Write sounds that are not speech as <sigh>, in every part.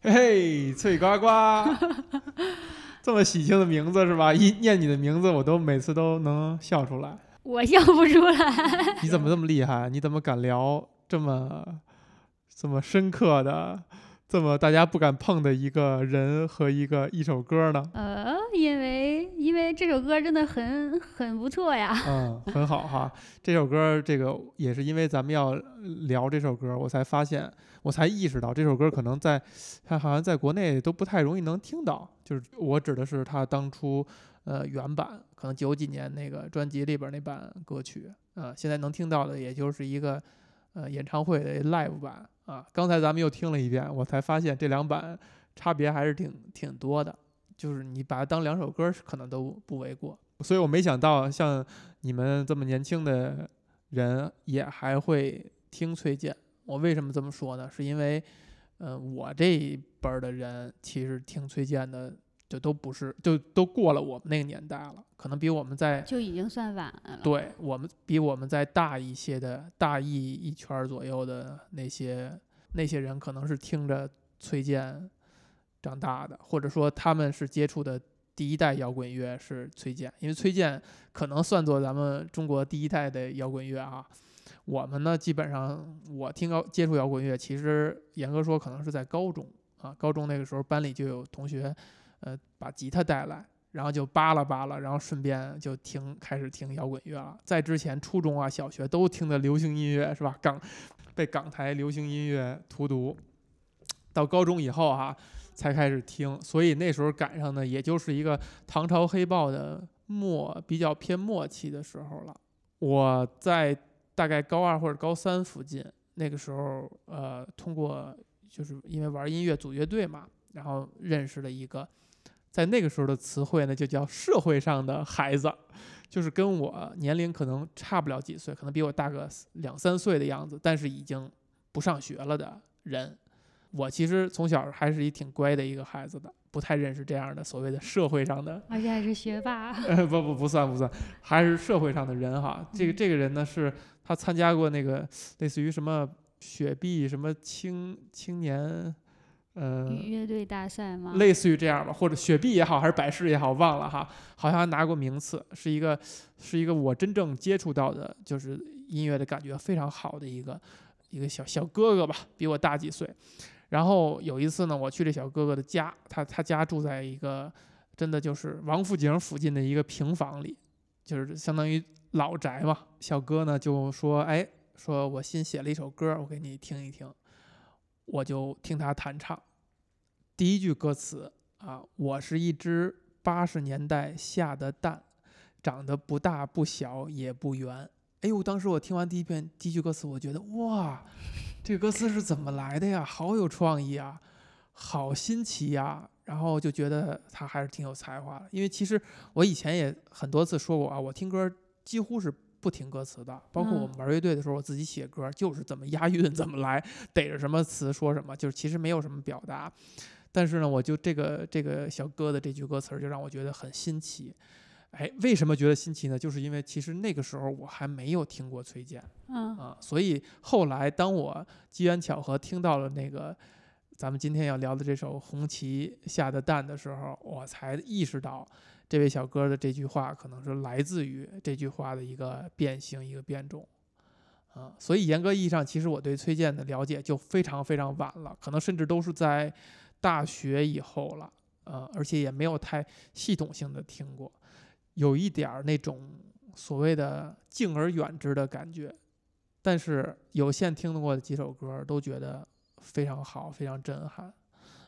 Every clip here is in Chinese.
嘿嘿，脆呱呱，<laughs> 这么喜庆的名字是吧？一念你的名字，我都每次都能笑出来。我笑不出来。你怎么这么厉害？你怎么敢聊这么这么深刻的？这么大家不敢碰的一个人和一个一首歌呢？呃，因这首歌真的很很不错呀。嗯，很好哈。这首歌，这个也是因为咱们要聊这首歌，我才发现，我才意识到这首歌可能在它好像在国内都不太容易能听到。就是我指的是他当初呃原版，可能九几年那个专辑里边那版歌曲啊，现在能听到的也就是一个呃演唱会的 live 版。啊，刚才咱们又听了一遍，我才发现这两版差别还是挺挺多的，就是你把它当两首歌可能都不为过。所以我没想到像你们这么年轻的人也还会听崔健。我为什么这么说呢？是因为，嗯，我这一辈儿的人其实听崔健的就都不是，就都过了我们那个年代了，可能比我们在就已经算晚了。对我们比我们在大一些的大一一圈左右的那些。那些人可能是听着崔健长大的，或者说他们是接触的第一代摇滚乐是崔健，因为崔健可能算作咱们中国第一代的摇滚乐啊。我们呢，基本上我听摇接触摇滚乐，其实严格说可能是在高中啊，高中那个时候班里就有同学，呃，把吉他带来，然后就扒拉扒拉，然后顺便就听开始听摇滚乐了。在之前初中啊、小学都听的流行音乐是吧？港。被港台流行音乐荼毒，到高中以后哈才开始听，所以那时候赶上的也就是一个唐朝黑豹的末比较偏末期的时候了。我在大概高二或者高三附近，那个时候呃，通过就是因为玩音乐组乐队嘛，然后认识了一个，在那个时候的词汇呢就叫社会上的孩子。就是跟我年龄可能差不了几岁，可能比我大个两三岁的样子，但是已经不上学了的人。我其实从小还是一挺乖的一个孩子的，不太认识这样的所谓的社会上的，而且还是学霸。<laughs> 不不不算不算，还是社会上的人哈。这个这个人呢，是他参加过那个类似于什么雪碧什么青青年。呃，乐队大赛吗？类似于这样吧，或者雪碧也好，还是百事也好，忘了哈，好像还拿过名次，是一个，是一个我真正接触到的，就是音乐的感觉非常好的一个一个小小哥哥吧，比我大几岁。然后有一次呢，我去这小哥哥的家，他他家住在一个真的就是王府井附近的一个平房里，就是相当于老宅嘛。小哥呢就说：“哎，说我新写了一首歌，我给你听一听。”我就听他弹唱。第一句歌词啊，我是一只八十年代下的蛋，长得不大不小也不圆。哎呦，当时我听完第一遍第一句歌词，我觉得哇，这个歌词是怎么来的呀？好有创意啊，好新奇呀！然后就觉得他还是挺有才华的。因为其实我以前也很多次说过啊，我听歌几乎是不听歌词的。包括我们玩乐队的时候，我自己写歌就是怎么押韵怎么来，逮着什么词说什么，就是其实没有什么表达。但是呢，我就这个这个小哥的这句歌词儿就让我觉得很新奇，哎，为什么觉得新奇呢？就是因为其实那个时候我还没有听过崔健，嗯啊，所以后来当我机缘巧合听到了那个咱们今天要聊的这首《红旗下的蛋》的时候，我才意识到这位小哥的这句话可能是来自于这句话的一个变形、一个变种，啊，所以严格意义上，其实我对崔健的了解就非常非常晚了，可能甚至都是在。大学以后了，呃，而且也没有太系统性的听过，有一点儿那种所谓的敬而远之的感觉，但是有限听过的几首歌都觉得非常好，非常震撼，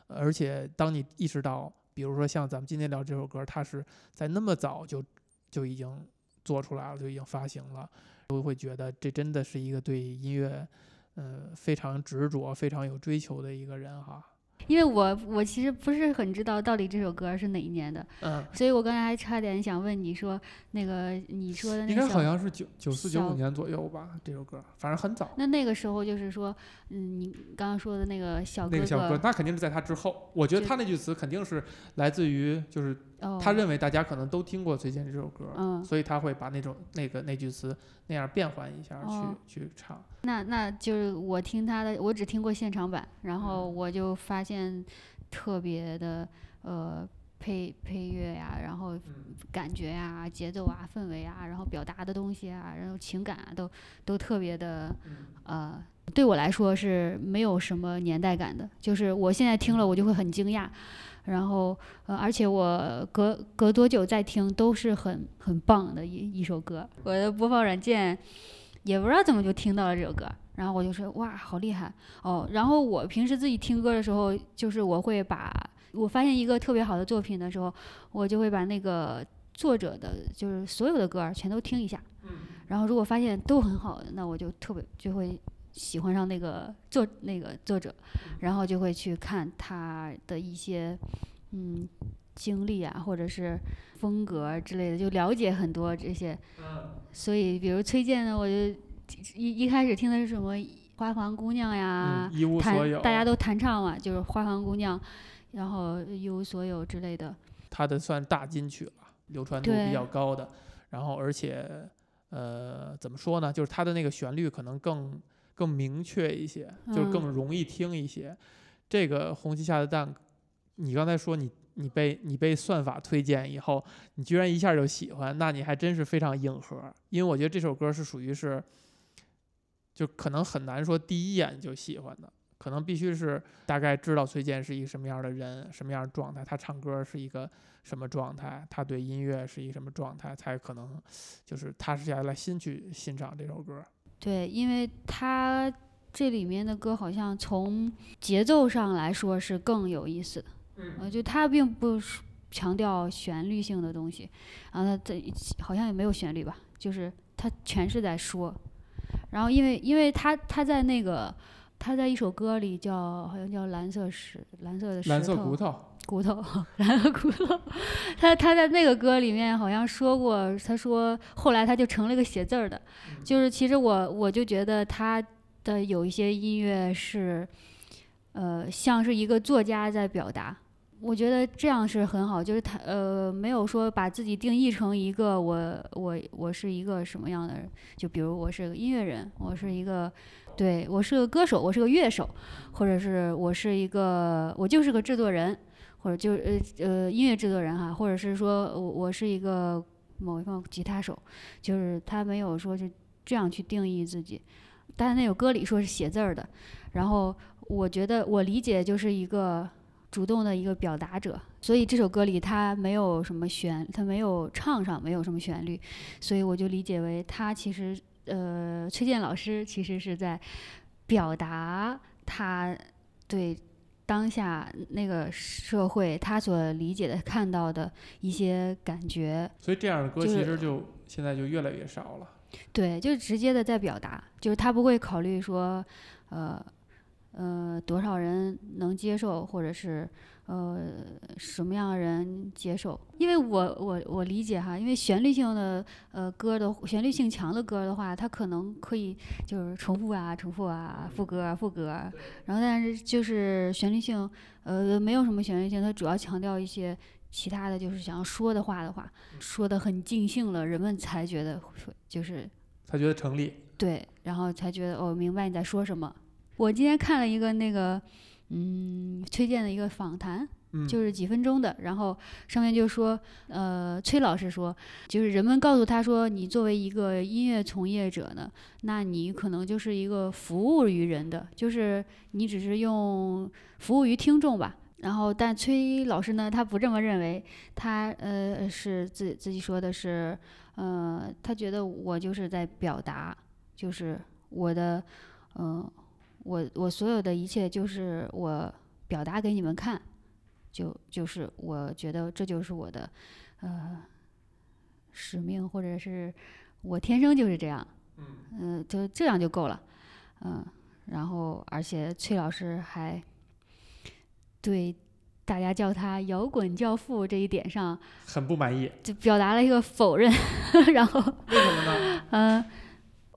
而且当你意识到，比如说像咱们今天聊这首歌，它是在那么早就就已经做出来了，就已经发行了，都会觉得这真的是一个对音乐，嗯，非常执着、非常有追求的一个人哈。因为我我其实不是很知道到底这首歌是哪一年的，嗯，所以我刚才还差点想问你说那个你说的那个应该好像是九九四九五年左右吧，这首歌反正很早。那那个时候就是说，嗯，你刚刚说的那个小哥那个小哥，那肯定是在他之后。我觉得他那句词肯定是来自于就是。他认为大家可能都听过崔健这首歌，嗯，所以他会把那种那个那句词那样变换一下去去唱。那那就是我听他的，我只听过现场版，然后我就发现。现特别的呃配配乐呀，然后感觉呀、节奏啊、氛围啊，然后表达的东西啊，然后情感啊，都都特别的呃，对我来说是没有什么年代感的，就是我现在听了我就会很惊讶。然后，呃，而且我隔隔多久再听都是很很棒的一一首歌。我的播放软件也不知道怎么就听到了这首歌，然后我就说哇，好厉害哦。然后我平时自己听歌的时候，就是我会把我发现一个特别好的作品的时候，我就会把那个作者的，就是所有的歌儿全都听一下。然后如果发现都很好，那我就特别就会喜欢上那个作那个作者，然后就会去看他的一些嗯经历啊，或者是风格之类的，就了解很多这些。所以，比如崔健呢，我就一一开始听的是什么《花房姑娘》呀，嗯，一无所有，大家都弹唱嘛，就是《花房姑娘》，然后《一无所有》之类的。他的算大金曲了，流传度比较高的。然后而且呃怎么说呢，就是他的那个旋律可能更更明确一些，就更容易听一些。这个红旗下的蛋，你刚才说你你被你被算法推荐以后，你居然一下就喜欢，那你还真是非常硬核。因为我觉得这首歌是属于是，就可能很难说第一眼就喜欢的。可能必须是大概知道崔健是一个什么样的人，什么样的状态，他唱歌是一个什么状态，他对音乐是一个什么状态，才可能就是踏实下来心去欣赏这首歌。对，因为他这里面的歌好像从节奏上来说是更有意思的。嗯呃，就他并不是强调旋律性的东西，然后他这好像也没有旋律吧，就是他全是在说。然后因为因为他他在那个他在一首歌里叫好像叫蓝色石蓝色的石头蓝色骨头，骨头，<laughs> 然后骨头。他他在那个歌里面好像说过，他说后来他就成了个写字儿的，就是其实我我就觉得他的有一些音乐是，呃，像是一个作家在表达。我觉得这样是很好，就是他呃没有说把自己定义成一个我我我是一个什么样的人，就比如我是个音乐人，我是一个对我是个歌手，我是个乐手，或者是我是一个我就是个制作人，或者就是呃呃音乐制作人哈，或者是说我我是一个某一方吉他手，就是他没有说是这样去定义自己，但那首歌里说是写字儿的，然后我觉得我理解就是一个主动的一个表达者，所以这首歌里他没有什么旋，他没有唱上没有什么旋律，所以我就理解为他其实呃崔健老师其实是在表达他对当下那个社会他所理解的看到的一些感觉，所以这样的歌其实就现在就越来越少了。对，就是直接的在表达，就是他不会考虑说，呃，呃，多少人能接受，或者是呃什么样的人接受。因为我我我理解哈，因为旋律性的呃歌的旋律性强的歌的话，它可能可以就是重复啊、重复啊、副歌啊、副歌啊，然后但是就是旋律性呃没有什么旋律性，它主要强调一些。其他的就是想要说的话的话，说的很尽兴了，人们才觉得就是才觉得成立，对，然后才觉得哦，明白你在说什么。我今天看了一个那个，嗯，崔健的一个访谈，嗯，就是几分钟的，然后上面就说，呃，崔老师说，就是人们告诉他说，你作为一个音乐从业者呢，那你可能就是一个服务于人的，就是你只是用服务于听众吧。然后，但崔老师呢，他不这么认为，他呃是自自己说的是，呃，他觉得我就是在表达，就是我的，嗯、我我所有的一切就是我表达给你们看，就就是我觉得这就是我的呃使命，或者是我天生就是这样，嗯、就这样就够了，嗯、然后而且崔老师还对大家叫他摇滚教父这一点上，很不满意。就表达了一个否认，<laughs> 然后为什么呢？嗯，呃，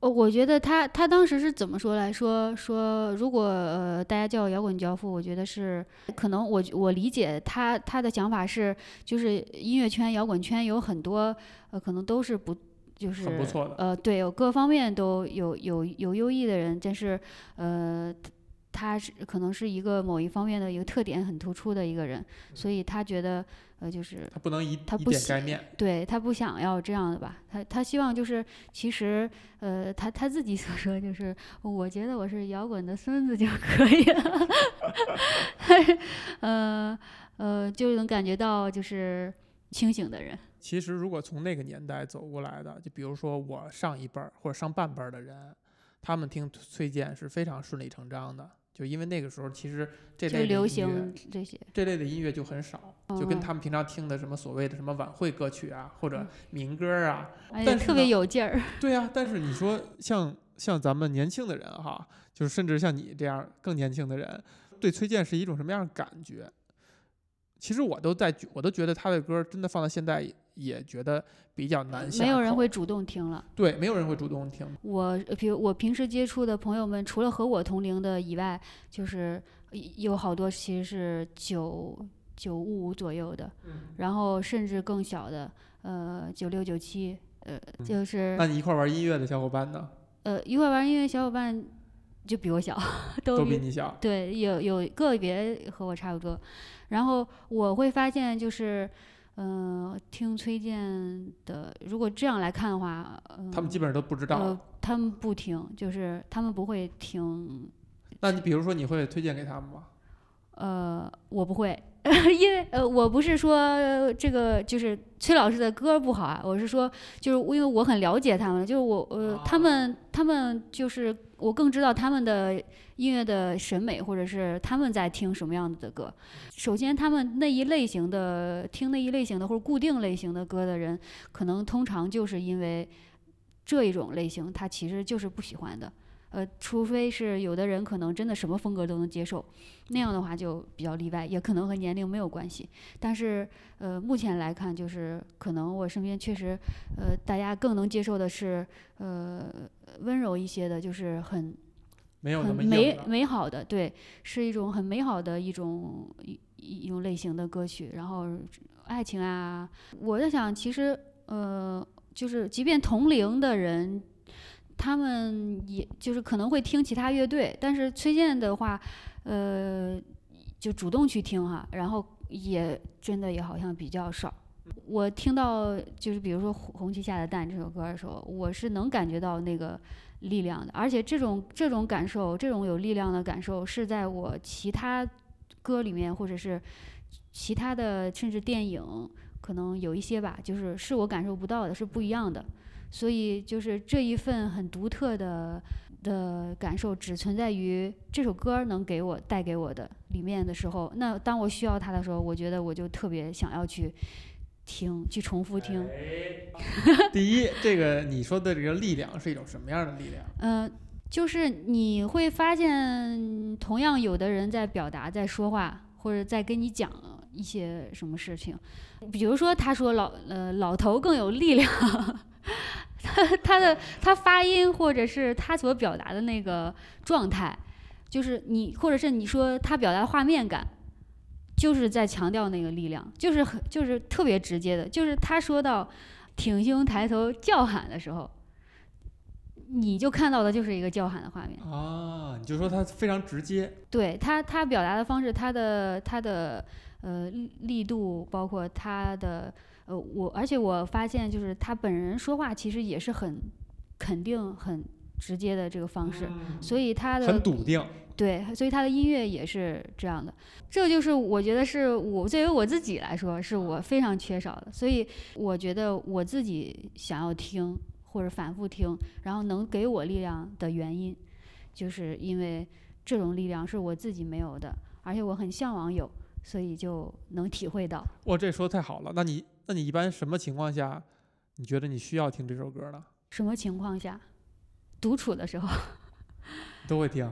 我觉得他他当时是怎么说来说说，如果呃大家叫我摇滚教父，我觉得是可能我我理解他他的想法是，就是音乐圈摇滚圈有很多呃可能都是不就是很不错的呃对，有各方面都有有有优异的人，但是呃他是可能是一个某一方面的一个特点很突出的一个人，嗯。所以他觉得呃就是他不能以以他不喜点概面。对他不想要这样的吧，他他希望就是其实呃他他自己所说就是我觉得我是摇滚的孙子就可以了，<laughs> 呃呃就能感觉到就是清醒的人，其实，如果从那个年代走过来的，就比如说我上一辈儿或者上半辈儿的人，他们听崔健是非常顺理成章的，就因为那个时候其实这类流行这些，这类的音乐就很少，就跟嗯他们平常听的什么所谓的什么晚会歌曲啊，或者嗯民歌啊，但是特别有劲儿，对呀、但是你说像像咱们年轻的人哈，就是甚至像你这样更年轻的人，对崔健是一种什么样的感觉？其实我都在，我都觉得他的歌真的放到现在也也觉得比较难下没有人会主动听了。对，没有人会主动听。我呃比如我平时接触的朋友们，除了和我同龄的以外，就是有好多其实是九九五左右的，嗯然后甚至更小的，呃，九六九七，呃，嗯就是那你一块儿玩音乐的小伙伴呢，呃一块玩音乐小伙伴就比我小，<laughs> 都比你小。对，有有个别和我差不多，然后我会发现就是。嗯、听崔健的，如果这样来看的话，嗯、他们基本上都不知道。呃，他们不听，就是他们不会听。那你比如说，你会推荐给他们吗？呃，我不会，<laughs> 因为呃，我不是说这个就是崔老师的歌不好啊，我是说就是因为我很了解他们，就是我呃，他们他们就是我更知道他们的音乐的审美，或者是他们在听什么样子的歌。首先，他们那一类型的听那一类型的或者固定类型的歌的人，可能通常就是因为这一种类型，他其实就是不喜欢的。呃，除非是有的人可能真的什么风格都能接受，那样的话就比较例外，也可能和年龄没有关系。但是呃，目前来看，就是可能我身边确实，呃，大家更能接受的是呃温柔一些的，就是很很美。美好的，对，是一种很美好的一种一一一种类型的歌曲。然后爱情啊，我在想，其实呃，就是即便同龄的人，他们也就是可能会听其他乐队，但是崔健的话，呃，就主动去听哈，然后也真的也好像比较少。我听到就是比如说《红旗下的蛋》这首歌的时候，我是能感觉到那个力量的，而且这种这种感受，这种有力量的感受，是在我其他歌里面或者是其他的甚至电影，可能有一些吧，就是是我感受不到的，是不一样的。所以就是这一份很独特的的感受，只存在于这首歌能给我带给我的里面的时候。那当我需要它的时候，我觉得我就特别想要去听，去重复听。第一，这个你说的这个力量是一种什么样的力量？嗯、就是你会发现，同样有的人在表达、在说话，或者在跟你讲一些什么事情。比如说，他说老呃老头更有力量，他 <laughs> 他的他发音或者是他所表达的那个状态，就是你或者是你说他表达的画面感。就是在强调那个力量，就是很就是特别直接的，就是他说到挺胸抬头叫喊的时候，你就看到的就是一个叫喊的画面。啊，你就说他非常直接。对他，他表达的方式，他的他的呃力力度，包括他的呃我，而且我发现就是他本人说话其实也是很肯定、很直接的这个方式，所以他的很笃定。对，所以他的音乐也是这样的。这就是我觉得是我作为我自己来说，是我非常缺少的。所以我觉得我自己想要听或者反复听，然后能给我力量的原因，就是因为这种力量是我自己没有的，而且我很向往有，所以就能体会到。哇，这说得太好了。那你那你一般什么情况下，你觉得你需要听这首歌呢？什么情况下，独处的时候。<laughs> 都会听。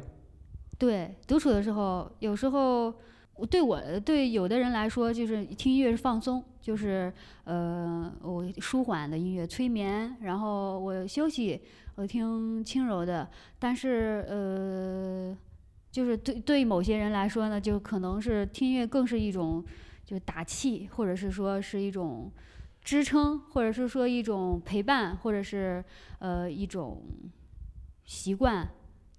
对，独处的时候，有时候我对我对有的人来说，就是听音乐是放松，就是呃，我舒缓的音乐催眠，然后我休息，我听轻柔的。但是呃，就是对对某些人来说呢，就可能是听音乐更是一种就打气，或者是说是一种支撑，或者是说一种陪伴，或者是呃一种习惯，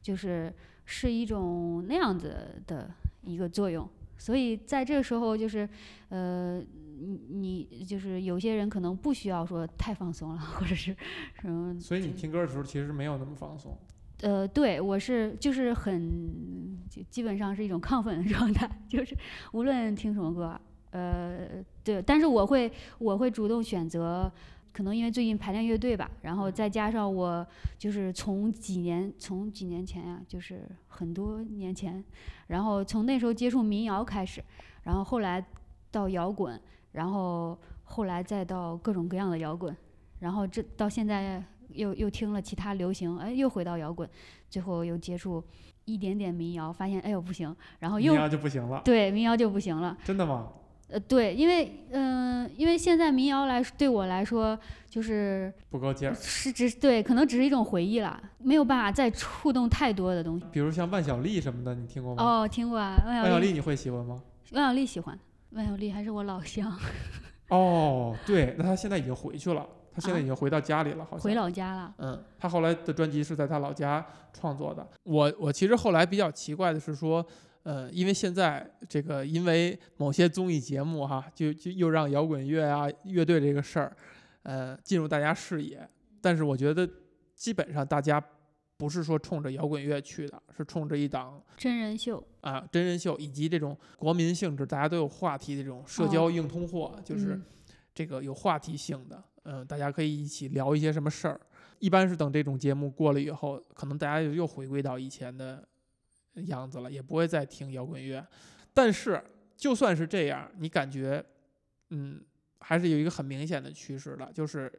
就是。是一种那样子的一个作用。所以在这个时候，就是呃，你你就是有些人可能不需要说太放松了，或者是什么。所以你听歌的时候其实没有那么放松。呃，对我是就是很就基本上是一种亢奋的状态，<laughs> 就是无论听什么歌，呃，对，但是我会我会主动选择，可能因为最近排练乐队吧，然后再加上我就是从几年从几年前呀，就是很多年前，然后从那时候接触民谣开始，然后后来到摇滚，然后后来再到各种各样的摇滚，然后这到现在。又又听了其他流行，哎，又回到摇滚，最后又接触一点点民谣，发现哎呦不行，然后又民谣就不行了，对，民谣就不行了。真的吗？呃，对，因为嗯，因为现在民谣来对我来说就是不够劲儿，是只对，可能只是一种回忆了，没有办法再触动太多的东西。比如像万晓利什么的，你听过吗？哦，听过啊，万晓利你会喜欢吗？万晓利喜欢，万晓利还是我老乡。<laughs> 哦，对，那他现在已经回去了。他现在已经回到家里了，好像回老家了。嗯，他后来的专辑是在他老家创作的。我我其实后来比较奇怪的是说，呃，因为现在这个因为某些综艺节目哈，就就又让摇滚乐啊乐队这个事儿，呃，进入大家视野。但是我觉得基本上大家不是说冲着摇滚乐去的，是冲着一档真人秀啊，真人秀以及这种国民性质，大家都有话题的这种社交硬通货，就是这个有话题性的。嗯，大家可以一起聊一些什么事儿。一般是等这种节目过了以后，可能大家又又回归到以前的样子了，也不会再听摇滚乐。但是就算是这样，你感觉，嗯，还是有一个很明显的趋势的，就是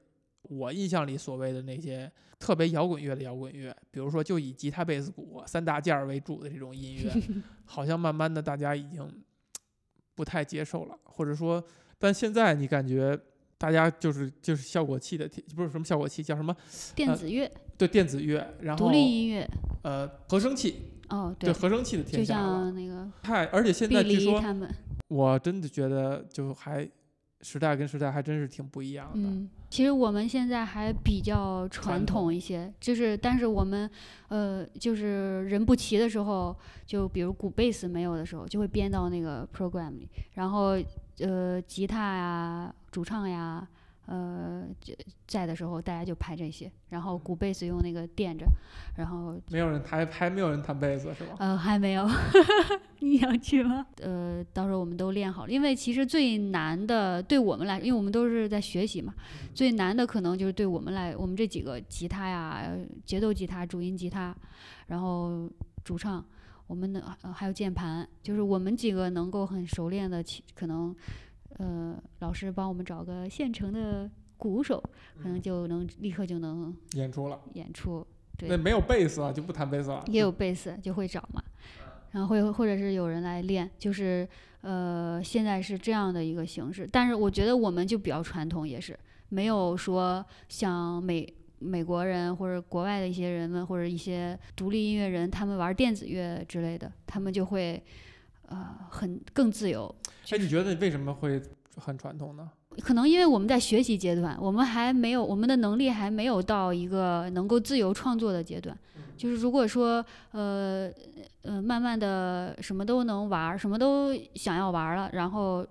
我印象里所谓的那些特别摇滚乐的摇滚乐，比如说就以吉他、贝斯、鼓三大件儿为主的这种音乐，<laughs> 好像慢慢的大家已经不太接受了，或者说，但现在你感觉。大家就是就是效果器的，不是什么效果器，叫什么？电子乐。对，电子乐，然后独立音乐。呃，和声器。哦，对，器的天下就像那个。太，而且现在据说，我真的觉得就还时代跟时代还真是挺不一样的。嗯，其实我们现在还比较传统一些，就是但是我们呃，就是人不齐的时候，就比如鼓贝斯没有的时候，就会编到那个 program 里，然后。呃，吉他呀，主唱呀，呃，在的时候大家就拍这些，然后鼓贝斯用那个垫着，然后没有人还还没有人弹贝斯是吧？呃，还没有，<laughs> 你想去吗？呃，到时候我们都练好了，因为其实最难的对我们来，因为我们都是在学习嘛，最难的可能就是对我们来，我们这几个吉他呀，节奏吉他、主音吉他，然后主唱。我们的还有键盘，就是我们几个能够很熟练的，可能，呃，老师帮我们找个现成的鼓手，可能就能立刻就能演出了。演出，对。那没有贝斯啊，就不弹贝斯了。也有贝斯，就会找嘛。然后会或者是有人来练，就是呃，现在是这样的一个形式。但是我觉得我们就比较传统，也是没有说像美。美国人或者国外的一些人们，或者一些独立音乐人，他们玩电子乐之类的，他们就会，呃，很更自由。哎，你觉得为什么会很传统呢？可能因为我们在学习阶段，我们还没有我们的能力还没有到一个能够自由创作的阶段。就是如果说，呃，呃，慢慢的什么都能玩，什么都想要玩了，然后。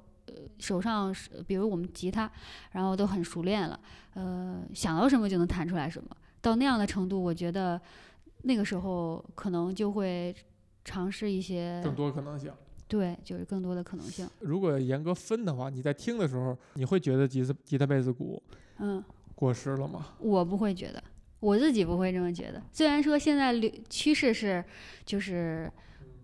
手上是，比如我们吉他，然后都很熟练了，呃，想到什么就能弹出来什么。到那样的程度，我觉得那个时候可能就会尝试一些更多可能性。对，就是更多的可能性。如果严格分的话，你在听的时候，你会觉得吉他、吉他、贝斯、鼓，嗯，过时了吗？我不会觉得，我自己不会这么觉得。虽然说现在流趋势是，就是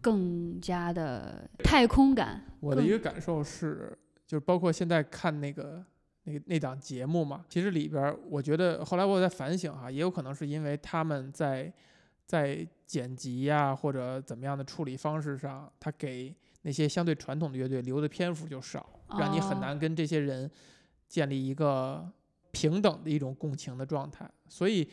更加的太空感。我的一个感受是。就是包括现在看那个那那档节目嘛，其实里边我觉得后来我在反省哈，也有可能是因为他们在在剪辑呀或者怎么样的处理方式上，他给那些相对传统的乐队留的篇幅就少，让你很难跟这些人建立一个平等的一种共情的状态。所以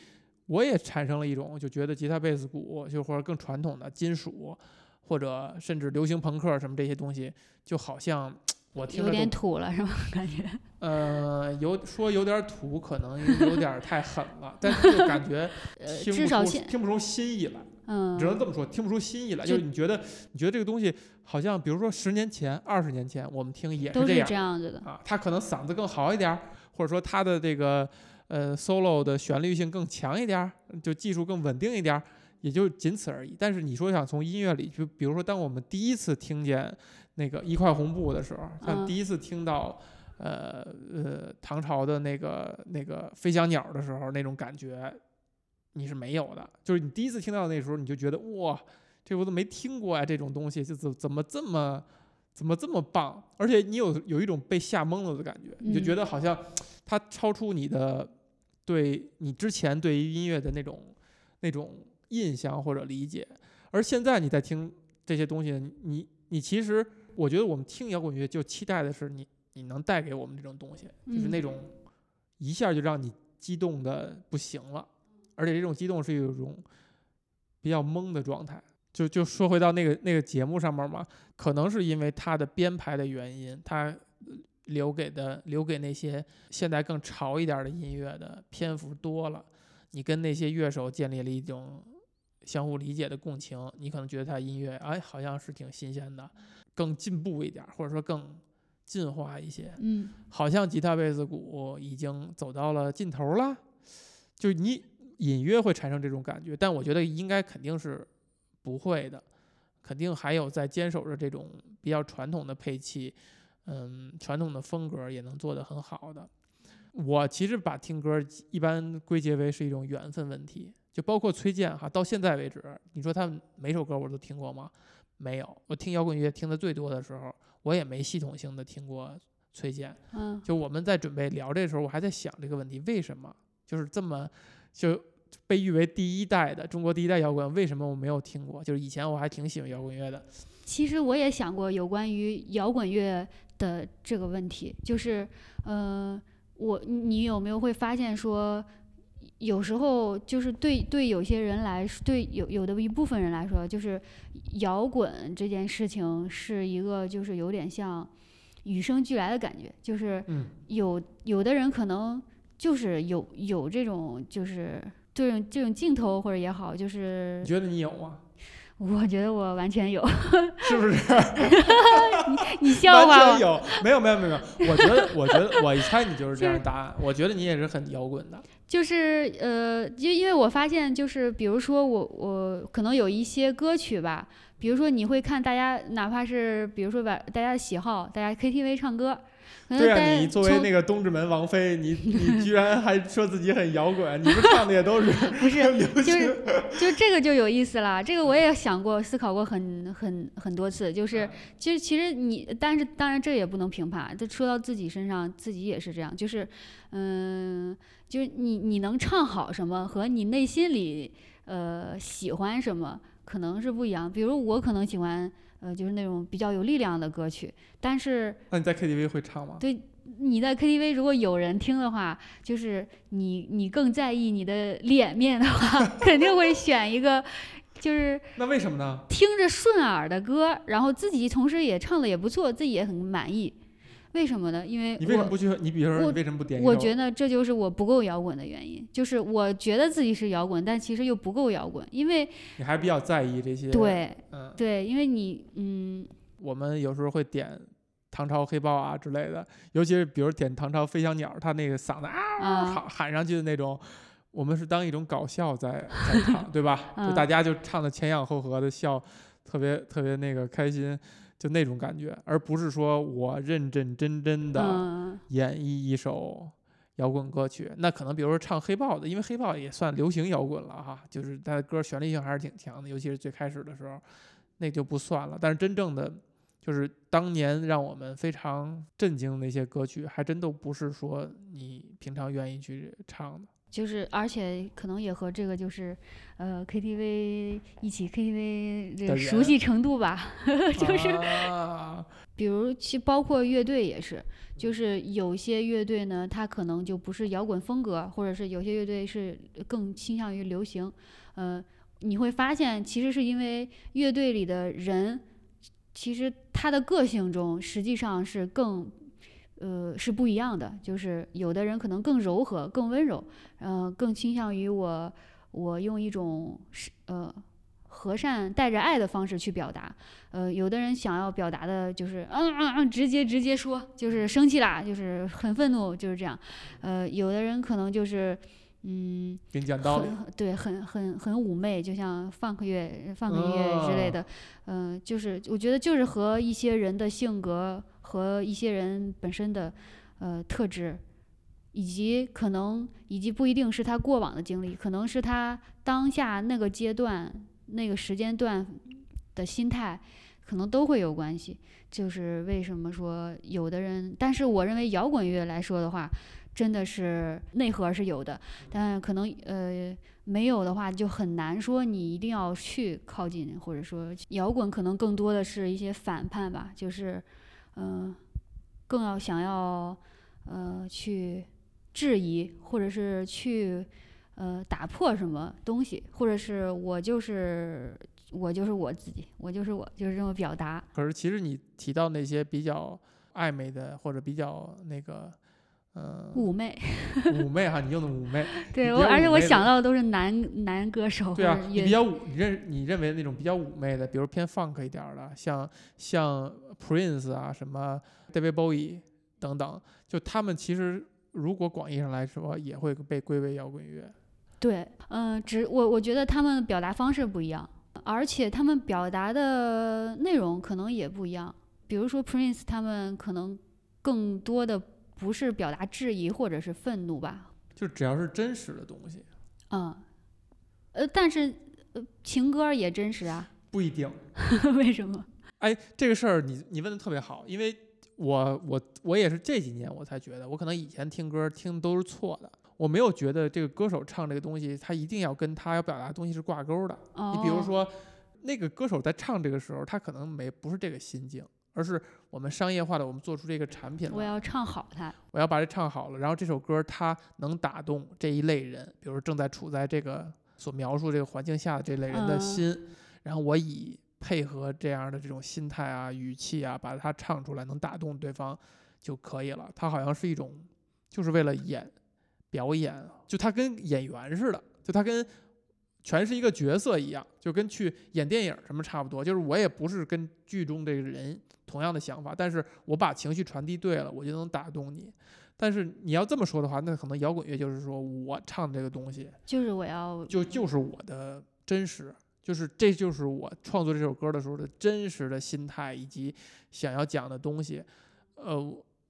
我也产生了一种就觉得吉他、贝斯、鼓就或者更传统的金属或者甚至流行朋克什么这些东西，就好像。我听有点土了是吗？<laughs> 感觉，呃，有说有点土，可能有点太狠了，但是就感觉 <laughs> 听不出听不出新意来。嗯，只能这么说，听不出新意来。就就是你觉得，你觉得这个东西好像，比如说十年前、二十年前，我们听也是这样这样子的。啊，他可能嗓子更好一点儿，或者说他的这个呃 solo 的旋律性更强一点儿，就技术更稳定一点儿，也就仅此而已。但是你说想从音乐里，就比如说当我们第一次听见那个一块红布的时候，像嗯第一次听到。呃呃，唐朝的那个那个飞翔鸟的时候，那种感觉你是没有的。就是你第一次听到那时候，你就觉得哇，这我都没听过呀，这种东西就怎怎么这么怎么这么棒？而且你有有一种被吓懵了的感觉，你就觉嗯得好像它超出你的对你之前对于音乐的那种那种印象或者理解。而现在你在听这些东西，你你其实我觉得我们听摇滚乐就期待的是你你能带给我们这种东西，就是那嗯种一下就让你激动的不行了，而且这种激动是一种比较懵的状态。就就说回到那个那个节目上面嘛，可能是因为它的编排的原因，它留给的留给那些现在更潮一点儿的音乐的篇幅多了，你跟那些乐手建立了一种相互理解的共情，你可能觉得他音乐哎好像是挺新鲜的，更进步一点儿，或者说更进化一些。嗯好像吉他、贝斯、鼓已经走到了尽头了，就你隐约会产生这种感觉，但我觉得应该肯定是不会的，肯定还有在坚守着这种比较传统的配器，嗯，传统的风格也能做得很好的。我其实把听歌一般归结为是一种缘分问题，就包括崔健哈，到现在为止，你说他每首歌我都听过吗？没有，我听摇滚乐听的最多的时候，我也没系统性的听过崔健。嗯就我们在准备聊这个时候，我还在想这个问题：为什么就是这么就被誉为第一代的中国第一代摇滚？为什么我没有听过？就是以前我还挺喜欢摇滚乐的，其实我也想过有关于摇滚乐的这个问题，就是，呃，我你有没有会发现说，有时候就是对对有些人来说，对有有的一部分人来说，就是摇滚这件事情是一个就是有点像与生俱来的感觉，就是嗯，有有的人可能就是有有这种就是这种这种镜头或者也好，就是你觉得你有吗？<laughs> 我觉得我完全有，<laughs> 是不是？<laughs> 你你笑话我。完全有，没有没有没有。我觉得我觉得我一猜你就是这样的答案。我觉得你也是很摇滚的。就是呃，因因为我发现，就是比如说我我可能有一些歌曲吧，比如说你会看大家，哪怕是比如说把大家的喜好，大家 KTV 唱歌，对啊，你作为那个东直门王菲，你 <laughs> 你居然还说自己很摇滚，你们唱的也都是 <laughs> 不是就。是就这个就有意思了，这个我也想过思考过很很很多次，就是啊其实其实你，但是当然这也不能评判，这说到自己身上，自己也是这样，就是嗯，就是你你能唱好什么和你内心里呃喜欢什么可能是不一样。比如我可能喜欢呃就是那种比较有力量的歌曲，但是那你在 KTV 会唱吗？对你在 KTV 如果有人听的话，就是你你更在意你的脸面的话，<laughs> 肯定会选一个就是那为什么呢？听着顺耳的歌，然后自己同时也唱的也不错，自己也很满意。为什么呢？因为我你为什么不去？你比如说，你为什么不点我觉得这就是我不够摇滚的原因，就是我觉得自己是摇滚，但其实又不够摇滚，因为你还是比较在意这些。，对嗯，对，因为你嗯我们有时候会点唐朝黑豹啊之类的，尤其是比如点唐朝飞翔鸟，他那个嗓子啊啊喊喊上去的那种，我们是当一种搞笑在在唱，对吧？<laughs> 就嗯大家就唱的前仰后合的笑，特别特别那个开心，就那种感觉，而不是说我认认真真的嗯演绎一首。摇滚歌曲，那可能比如说唱黑豹的，因为黑豹也算流行摇滚了哈，就是它的歌旋律性还是挺强的，尤其是最开始的时候，那就不算了。但是真正的就是当年让我们非常震惊的那些歌曲，还真都不是说你平常愿意去唱的。就是而且可能也和这个就是呃 KTV 一起 KTV 这熟悉程度吧，<laughs> 就是啊、比如其包括乐队也是，就是有些乐队呢，它可能就不是摇滚风格，或者是有些乐队是更倾向于流行，呃，你会发现其实是因为乐队里的人，其实他的个性中实际上是更。呃，是不一样的，就是有的人可能更柔和、更温柔，呃，更倾向于我，我用一种是呃和善、带着爱的方式去表达。呃，有的人想要表达的就是嗯嗯嗯，直接直接说，就是生气啦，就是很愤怒，就是这样。呃，有的人可能就是嗯。给你讲道理。很对，很很很妩媚，就像放克乐、放克音乐之类的。嗯、就是我觉得就是和一些人的性格和一些人本身的呃特质，以及可能以及不一定是他过往的经历，可能是他当下那个阶段那个时间段的心态，可能都会有关系。就是为什么说有的人，但是我认为摇滚乐来说的话，真的是内核是有的，但可能呃没有的话，就很难说你一定要去靠近，或者说摇滚可能更多的是一些反叛吧，就是嗯、呃更要想要呃去质疑，或者是去呃打破什么东西，或者是我就是我就是我自己，我就是我，就是这么表达。可是其实你提到那些比较暧昧的或者比较那个，呃，妩媚，妩媚哈，你用的妩媚，<laughs> 对我而且我想到的都是男男歌手对啊你比较妩，你认你认为那种比较妩媚的，比如偏 funk 一点儿的，像像 Prince 啊，什么 David Bowie 等等，就他们其实如果广义上来说，也会被归为摇滚乐。对，嗯、只我我觉得他们表达方式不一样，而且他们表达的内容可能也不一样。比如说 Prince 他们可能更多的不是表达质疑或者是愤怒吧，就只要是真实的东西，嗯，呃，但是呃情歌也真实啊，不一定。<laughs> 为什么？哎，这个事儿你你问的特别好，因为我我我也是这几年我才觉得，我可能以前听歌听的都是错的，我没有觉得这个歌手唱这个东西，他一定要跟他要表达的东西是挂钩的。哦，你比如说，那个歌手在唱这个时候，他可能没不是这个心境，而是我们商业化的，我们做出这个产品来，我要唱好它，我要把这唱好了，然后这首歌它能打动这一类人，比如正在处在这个所描述这个环境下的这类人的嗯。心，然后我以配合这样的这种心态啊、语气啊，把它唱出来，能打动对方就可以了。它好像是一种，就是为了演表演，就它跟演员似的，就它跟全是一个角色一样，就跟去演电影什么差不多。就是我也不是跟剧中这个人同样的想法，但是我把情绪传递对了，我就能打动你。但是你要这么说的话，那可能摇滚乐就是说我唱这个东西，就是我要就就是我的真实，就是这就是我创作这首歌的时候的真实的心态以及想要讲的东西。呃，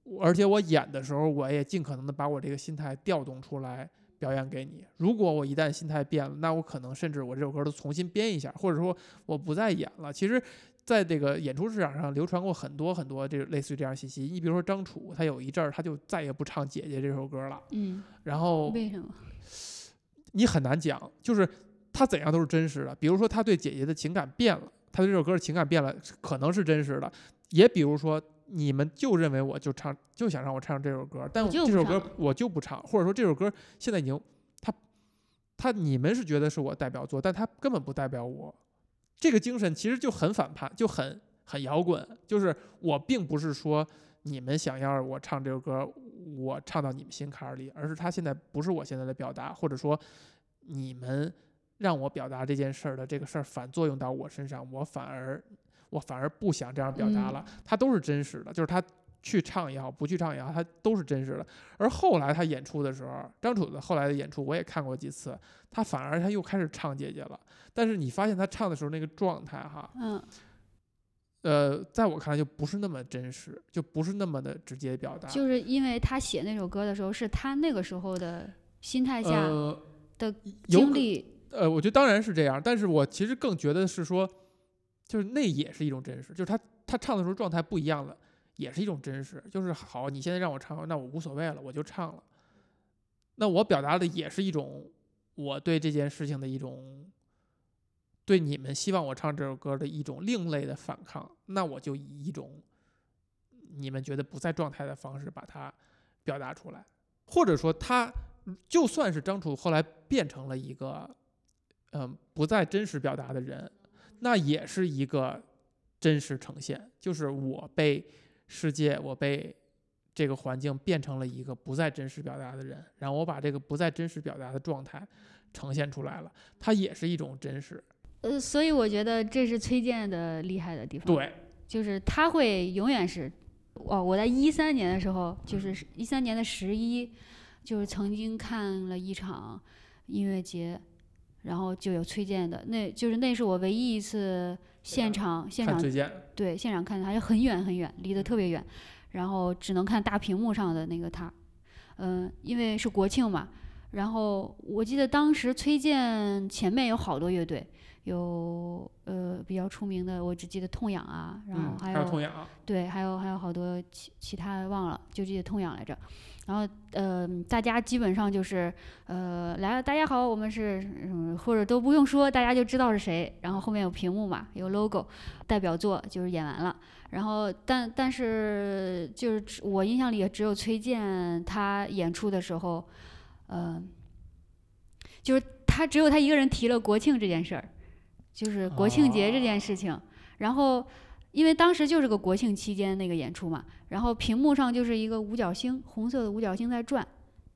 我而且我演的时候，我也尽可能的把我这个心态调动出来表演给你。如果我一旦心态变了，那我可能甚至我这首歌都重新编一下，或者说我不再演了。其实。在这个演出市场上流传过很多很多这类似于这样信息。你比如说张楚，他有一阵儿他就再也不唱《姐姐》这首歌了，嗯，然后为什么？你很难讲，就是他怎样都是真实的。比如说他对姐姐的情感变了，他对这首歌的情感变了，可能是真实的。也比如说你们就认为我就唱就想让我唱这首歌，但我这首歌我就不唱，或者说这首歌现在已经他他你们是觉得是我代表作，但他根本不代表我。这个精神其实就很反叛，就很很摇滚。就是我并不是说你们想要我唱这首歌，我唱到你们心坎儿里，而是他现在不是我现在的表达，或者说你们让我表达这件事儿的这个事儿反作用到我身上，我反而我反而不想这样表达了。他都是真实的，就是他去唱也好，不去唱也好，他都是真实的。而后来他演出的时候，张楚的后来的演出我也看过几次，他反而他又开始唱姐姐了。但是你发现他唱的时候那个状态哈，嗯，呃，在我看来就不是那么真实，就不是那么的直接表达。就是因为他写那首歌的时候，是他那个时候的心态下呃的经历，呃，呃我觉得当然是这样，但是我其实更觉得是说，就是那也是一种真实，就是他他唱的时候状态不一样了，也是一种真实。就是好，你现在让我唱，那我无所谓了，我就唱了。那我表达的也是一种我对这件事情的一种，对你们希望我唱这首歌的一种另类的反抗。那我就以一种你们觉得不在状态的方式把它表达出来，或者说他就算是张楚后来变成了一个嗯不再真实表达的人，那也是一个真实呈现，就是我被世界，我被这个环境变成了一个不再真实表达的人，然后我把这个不再真实表达的状态呈现出来了，它也是一种真实。呃，所以我觉得这是崔健的厉害的地方。对，就是他会永远是，哦，我在一三年的时候，就是一三年的十一，就是曾经看了一场音乐节，然后就有崔健的，那就是那是我唯一一次现场现场对现场看他，还很远很远，离得特别远，然后只能看大屏幕上的那个他，嗯、因为是国庆嘛，然后我记得当时崔健前面有好多乐队，有呃比较出名的，我只记得痛痒啊，然后嗯，还还有痛痒，对，还有还有好多其其他的忘了，就记得痛痒来着。然后呃，大家基本上就是呃来，大家好，我们是嗯，或者都不用说，大家就知道是谁。然后后面有屏幕嘛，有 logo，代表作就是演完了。然后但但是就是我印象里也只有崔健他演出的时候，呃，就是他只有他一个人提了国庆这件事儿，就是国庆节这件事情。然后因为当时就是个国庆期间那个演出嘛，然后屏幕上就是一个五角星，红色的五角星在转，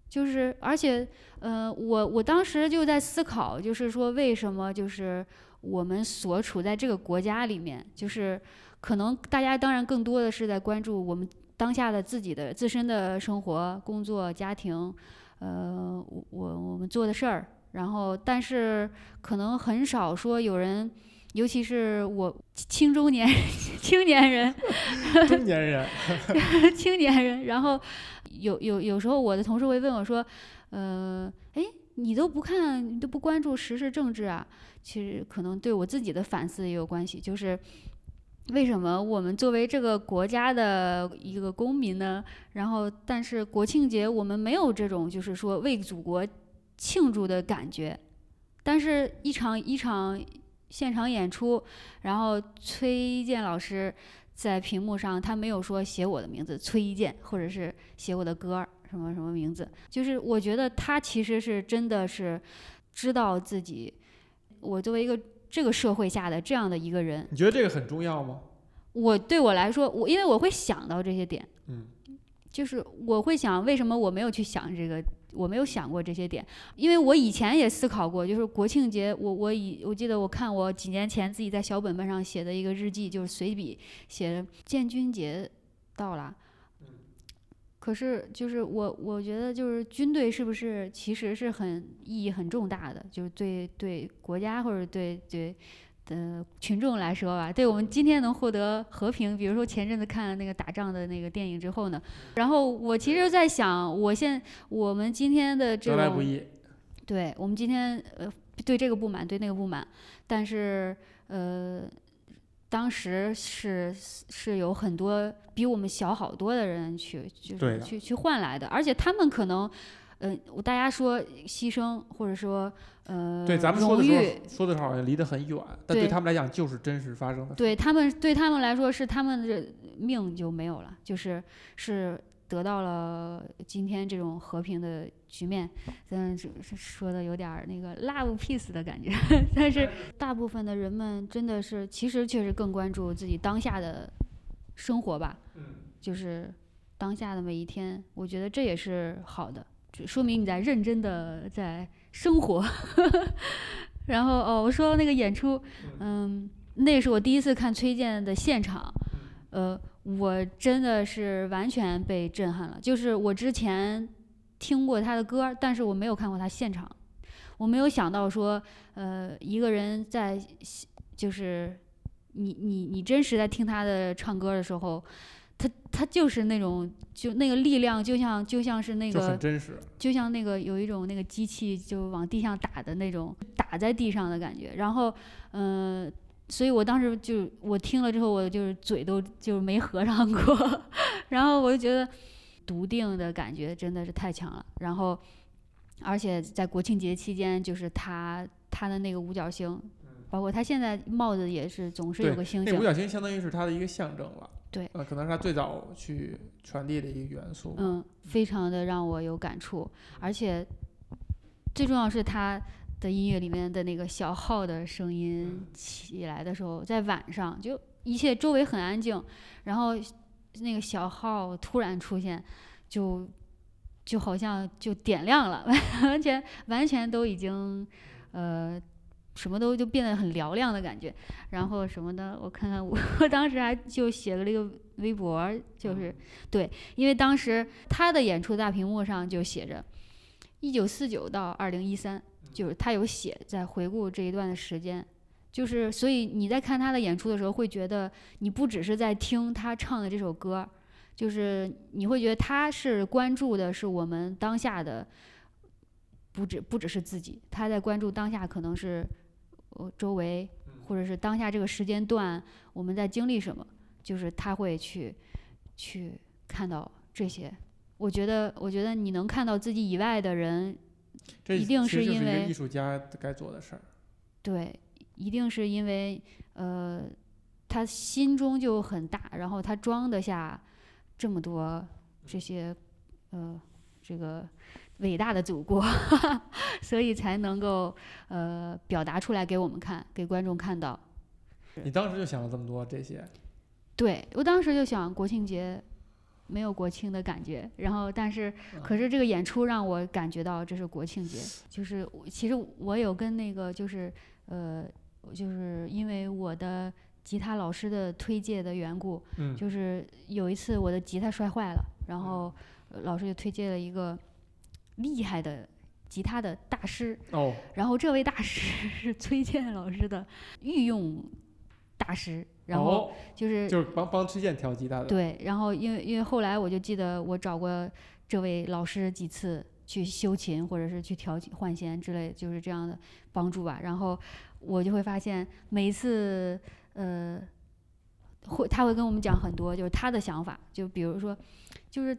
就是而且呃，我我当时就在思考，就是说为什么就是我们所处在这个国家里面，就是可能大家当然更多的是在关注我们当下的自己的自身的生活、工作、家庭，呃，我我我们做的事儿，然后但是可能很少说有人。尤其是我青中年青年人，中年人，<laughs> <laughs> <laughs> 青年人，然后有有有时候我的同事会问我说，呃，哎，你都不看，你都不关注时事政治啊？其实可能对我自己的反思也有关系，就是为什么我们作为这个国家的一个公民呢？然后，但是国庆节我们没有这种就是说为祖国庆祝的感觉，但是一场一场现场演出，然后崔健老师。在屏幕上，他没有说写我的名字崔一健，或者是写我的歌儿什么什么名字，就是我觉得他其实是真的是知道自己，我作为一个这个社会下的这样的一个人，你觉得这个很重要吗？我对我来说，我因为我会想到这些点，嗯，就是我会想为什么我没有去想这个，我没有想过这些点，因为我以前也思考过，就是国庆节，我我以我记得我看我几年前自己在小本本上写的一个日记，就是随笔写的建军节到了。可是，就是我，我觉得就是军队是不是其实是很意义很重大的，就是对对国家或者对对的群众来说吧，对我们今天能获得和平，比如说前阵子看了那个打仗的那个电影之后呢，然后我其实在想，我现我们今天的这种，对我们今天呃对这个不满，对那个不满，但是呃。当时是是有很多比我们小好多的人去，就是去去换来的，而且他们可能，呃，我大家说牺牲或者说呃对，咱们说的荣时候誉，说的时候好像离得很远，但对对他们来讲就是真实发生的。对他们对他们来说是他们的命就没有了，就是是得到了今天这种和平的局面。嗯，说的有点儿那个 love peace 的感觉，<laughs> 但是大部分的人们真的是其实确实更关注自己当下的生活吧，嗯，就是当下的每一天，我觉得这也是好的，这说明你在认真的在生活。<laughs> 然后哦，我说那个演出，嗯，那是我第一次看崔健的现场，呃，我真的是完全被震撼了。就是我之前听过他的歌，但是我没有看过他现场，我没有想到说，呃，一个人在就是你你你真实在听他的唱歌的时候，他他就是那种就那个力量，就像就像是那就个很真实。就像那个有一种那个机器就往地上打的那种打在地上的感觉，然后嗯、呃所以我当时就我听了之后，我就是嘴都就没合上过，<laughs> 然后我就觉得笃定的感觉真的是太强了，然后而且在国庆节期间，就是他他的那个五角星。包括他现在帽子也是总是有个星星那五，角星相当于是它的一个象征了。对呃，可能是他最早去传递的一个元素。嗯，非常的让我有感触，而且最重要是他的音乐里面的那个小号的声音起来的时候，在晚上就一切周围很安静，然后那个小号突然出现，就就好像就点亮了，<laughs> 完全完全都已经呃什么都就变得很嘹亮的感觉，然后什么的，我看看我我当时还就写了一个微博，就是对，因为当时他的演出大屏幕上就写着一九四九到二零一三，就是他有写在回顾这一段的时间。就是，所以你在看他的演出的时候，会觉得你不只是在听他唱的这首歌，就是你会觉得他是关注的是我们当下的，不只不只是自己，他在关注当下可能是呃周围，或者是当下这个时间段我们在经历什么，就是他会去去看到这些。我觉得，我觉得你能看到自己以外的人，一定是因为是艺术家该做的事儿。对，一定是因为呃，他心中就很大，然后他装得下这么多这些呃这个伟大的祖国，<laughs> 所以才能够呃表达出来给我们看，给观众看到。你当时就想了这么多这些，对我当时就想国庆节。没有国庆的感觉，然后但是可是这个演出让我感觉到这是国庆节，<laughs> 就是其实我有跟那个就是呃就是因为我的吉他老师的推介的缘故，嗯，就是有一次我的吉他摔坏了，然后呃老师就推荐了一个厉害的吉他的大师，哦，然后这位大师是崔健老师的御用大师，然后哦。就是就是帮帮崔健调吉他的，对，然后因为因为后来我就记得我找过这位老师几次去修琴或者是去调换弦之类，就是这样的帮助吧。然后我就会发现每一次呃会他会跟我们讲很多，就是他的想法，就比如说就是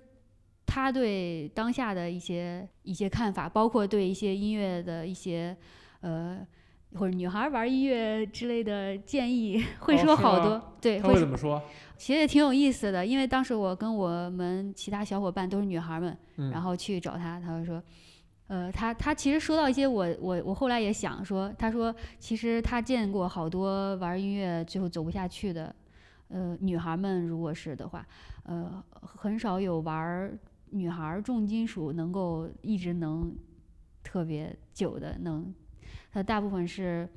他对当下的一些一些看法，包括对一些音乐的一些呃。或者女孩玩音乐之类的建议，<laughs> 会说好多，对，他会怎么说？其实也挺有意思的，因为当时我跟我们其他小伙伴都是女孩们，嗯，然后去找他，他会说，呃，他他其实说到一些我我我后来也想说，他说其实他见过好多玩音乐最后走不下去的，呃，女孩们如果是的话，呃，很少有玩女孩重金属能够一直能特别久的能，它大部分是，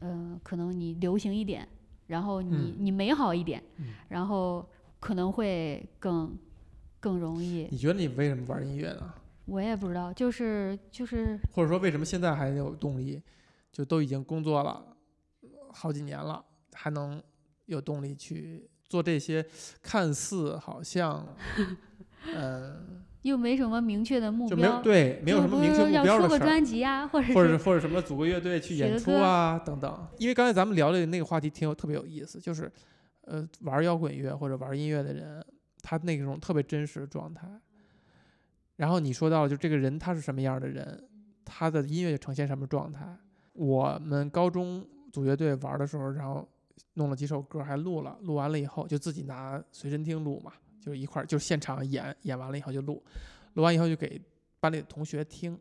呃，可能你流行一点，然后你、你美好一点，嗯然后可能会更更容易。你觉得你为什么玩音乐呢？我也不知道，就是就是或者说为什么现在还有动力？就都已经工作了好几年了，还能有动力去做这些看似好像，嗯，又没什么明确的目就没有标，对没有什么明确目标的事儿。专辑啊，或者或者或者什么组个乐队去演出啊等等。因为刚才咱们聊的那个话题挺有特别有意思，就是呃玩摇滚乐或者玩音乐的人，他那种特别真实的状态。然后你说到了，就这个人他是什么样的人，他的音乐就呈现什么状态。我们高中组乐队玩的时候，然后弄了几首歌，还录了，录完了以后就自己拿随身听录嘛，就一块儿就现场演，演完了以后就录，录完以后就给班里的同学听。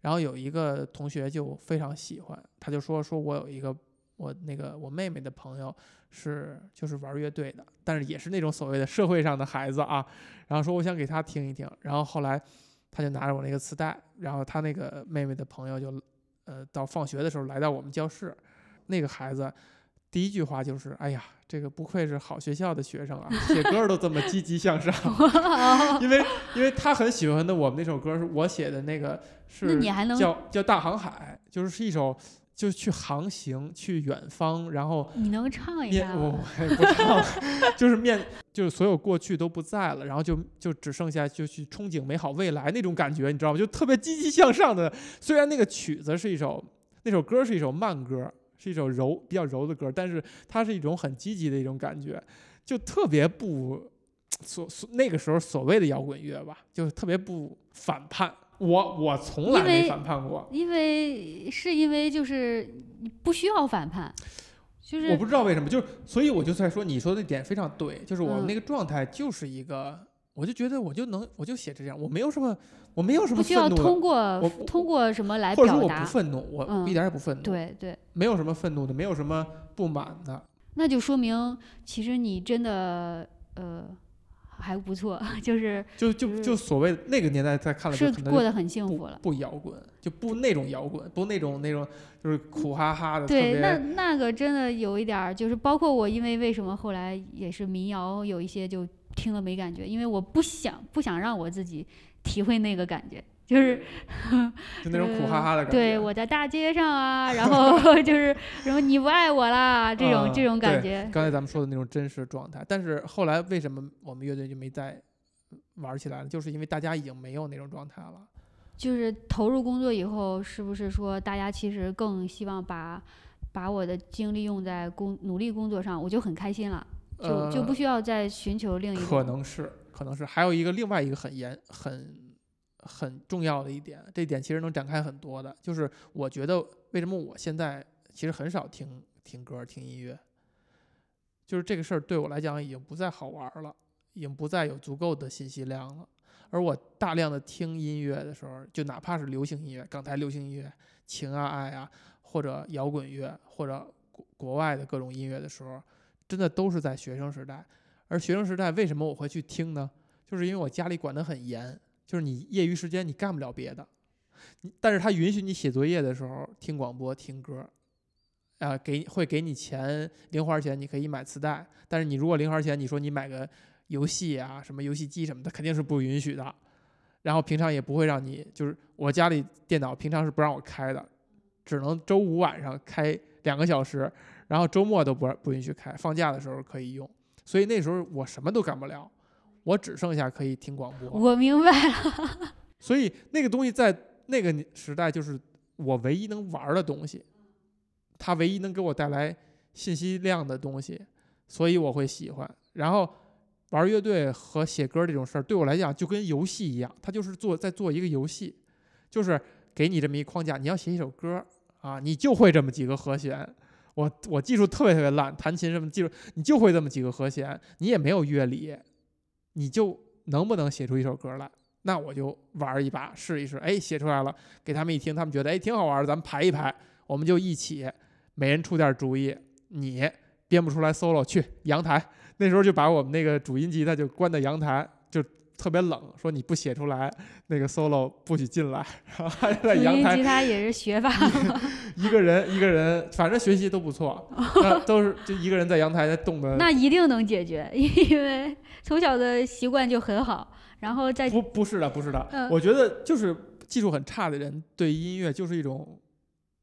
然后有一个同学就非常喜欢，他就说说我有一个我那个我妹妹的朋友是就是玩乐队的，但是也是那种所谓的社会上的孩子啊。然后说我想给他听一听，然后后来他就拿着我那个磁带，然后他那个妹妹的朋友就呃到放学的时候来到我们教室，那个孩子第一句话就是哎呀。这个不愧是好学校的学生啊，<laughs> 写歌都这么积极向上。<laughs> 因为因为他很喜欢的我们那首歌是我写的那个是那你还能叫叫大航海，就是是一首就是去航行去远方，然后你能唱一面下吗？我我也不唱，就是面就是所有过去都不在了，然后就就只剩下就去憧憬美好未来那种感觉，你知道吗？就特别积极向上的。虽然那个曲子是一首那首歌是一首慢歌，是一首柔比较柔的歌，但是它是一种很积极的一种感觉，就特别不所所那个时候所谓的摇滚乐吧，就是特别不反叛。我我从来没反叛过，因为是因为就是你不需要反叛，就是我不知道为什么，就是所以我就在说你说的点非常对，就是我们那个状态就是一个，我就觉得我就能我就写这样，我没有什么我没有什么不需要通过通过什么来表达或者说我不。愤怒，我嗯一点儿也不愤怒，对对，没有什么愤怒的，没有什么不满的，那就说明其实你真的呃还不错，<laughs> 就是就就就所谓那个年代在看了就是过得很幸福了。不摇滚，就不那种摇滚，不那种那种就是苦哈哈的，对，那那个真的有一点儿，就是包括我，因为为什么后来也是民谣有一些就听了没感觉，因为我不想不想让我自己体会那个感觉，就是就那种苦哈哈的感觉。对我在大街上啊，然后 <laughs> 就是什么你不爱我啦这种、嗯这种感觉，刚才咱们说的那种真实状态，但是后来为什么我们乐队就没再玩起来了？就是因为大家已经没有那种状态了。就是投入工作以后，是不是说大家其实更希望把把我的精力用在工努力工作上，我就很开心了，就、就不呃需要再寻求另一个可。能是，可能是，还有一个另外一个很严、很很重要的一点，这一点其实能展开很多的，就是我觉得为什么我现在其实很少听听歌、听音乐，就是这个事儿对我来讲已经不再好玩儿了，已经不再有足够的信息量了。而我大量的听音乐的时候，就哪怕是流行音乐、港台流行音乐、情啊爱啊，或者摇滚乐，或者国国外的各种音乐的时候，真的都是在学生时代。而学生时代为什么我会去听呢？就是因为我家里管得很严，就是你业余时间你干不了别的，但是他允许你写作业的时候听广播听歌，啊、给会给你钱零花钱，你可以买磁带，但是你如果零花钱你说你买个游戏啊什么游戏机什么的，肯定是不允许的。然后平常也不会让你，就是我家里电脑平常是不让我开的，只能周五晚上开两个小时，然后周末都不不允许开，放假的时候可以用。所以那时候我什么都干不了，我只剩下可以听广播。我明白了，<laughs> 所以那个东西在那个时代就是我唯一能玩儿的东西，它唯一能给我带来信息量的东西，所以我会喜欢。然后玩乐队和写歌这种事儿对我来讲就跟游戏一样，它就是做在做一个游戏，就是给你这么一框架，你要写一首歌啊，你就会这么几个和弦。我我技术特别特别烂，弹琴什么技术你就会这么几个和弦，你也没有乐理，你就能不能写出一首歌来？那我就玩一把，试一试，哎，写出来了，给他们一听，他们觉得哎挺好玩，咱们排一排，我们就一起，每人出点主意。你编不出来 solo，去阳台，<laughs> 那时候就把我们那个主音吉他就关在阳台，就特别冷，说你不写出来，那个 solo 不许进来，然 <laughs> 后还在阳台。音吉他也是学霸，一个人一个人，反正学习都不错，<laughs> 那都是就一个人在阳台在动的，那一定能解决，<laughs> 因为从小的习惯就很好，然后再不不是的，不是的，嗯。我觉得就是技术很差的人对音乐就是一种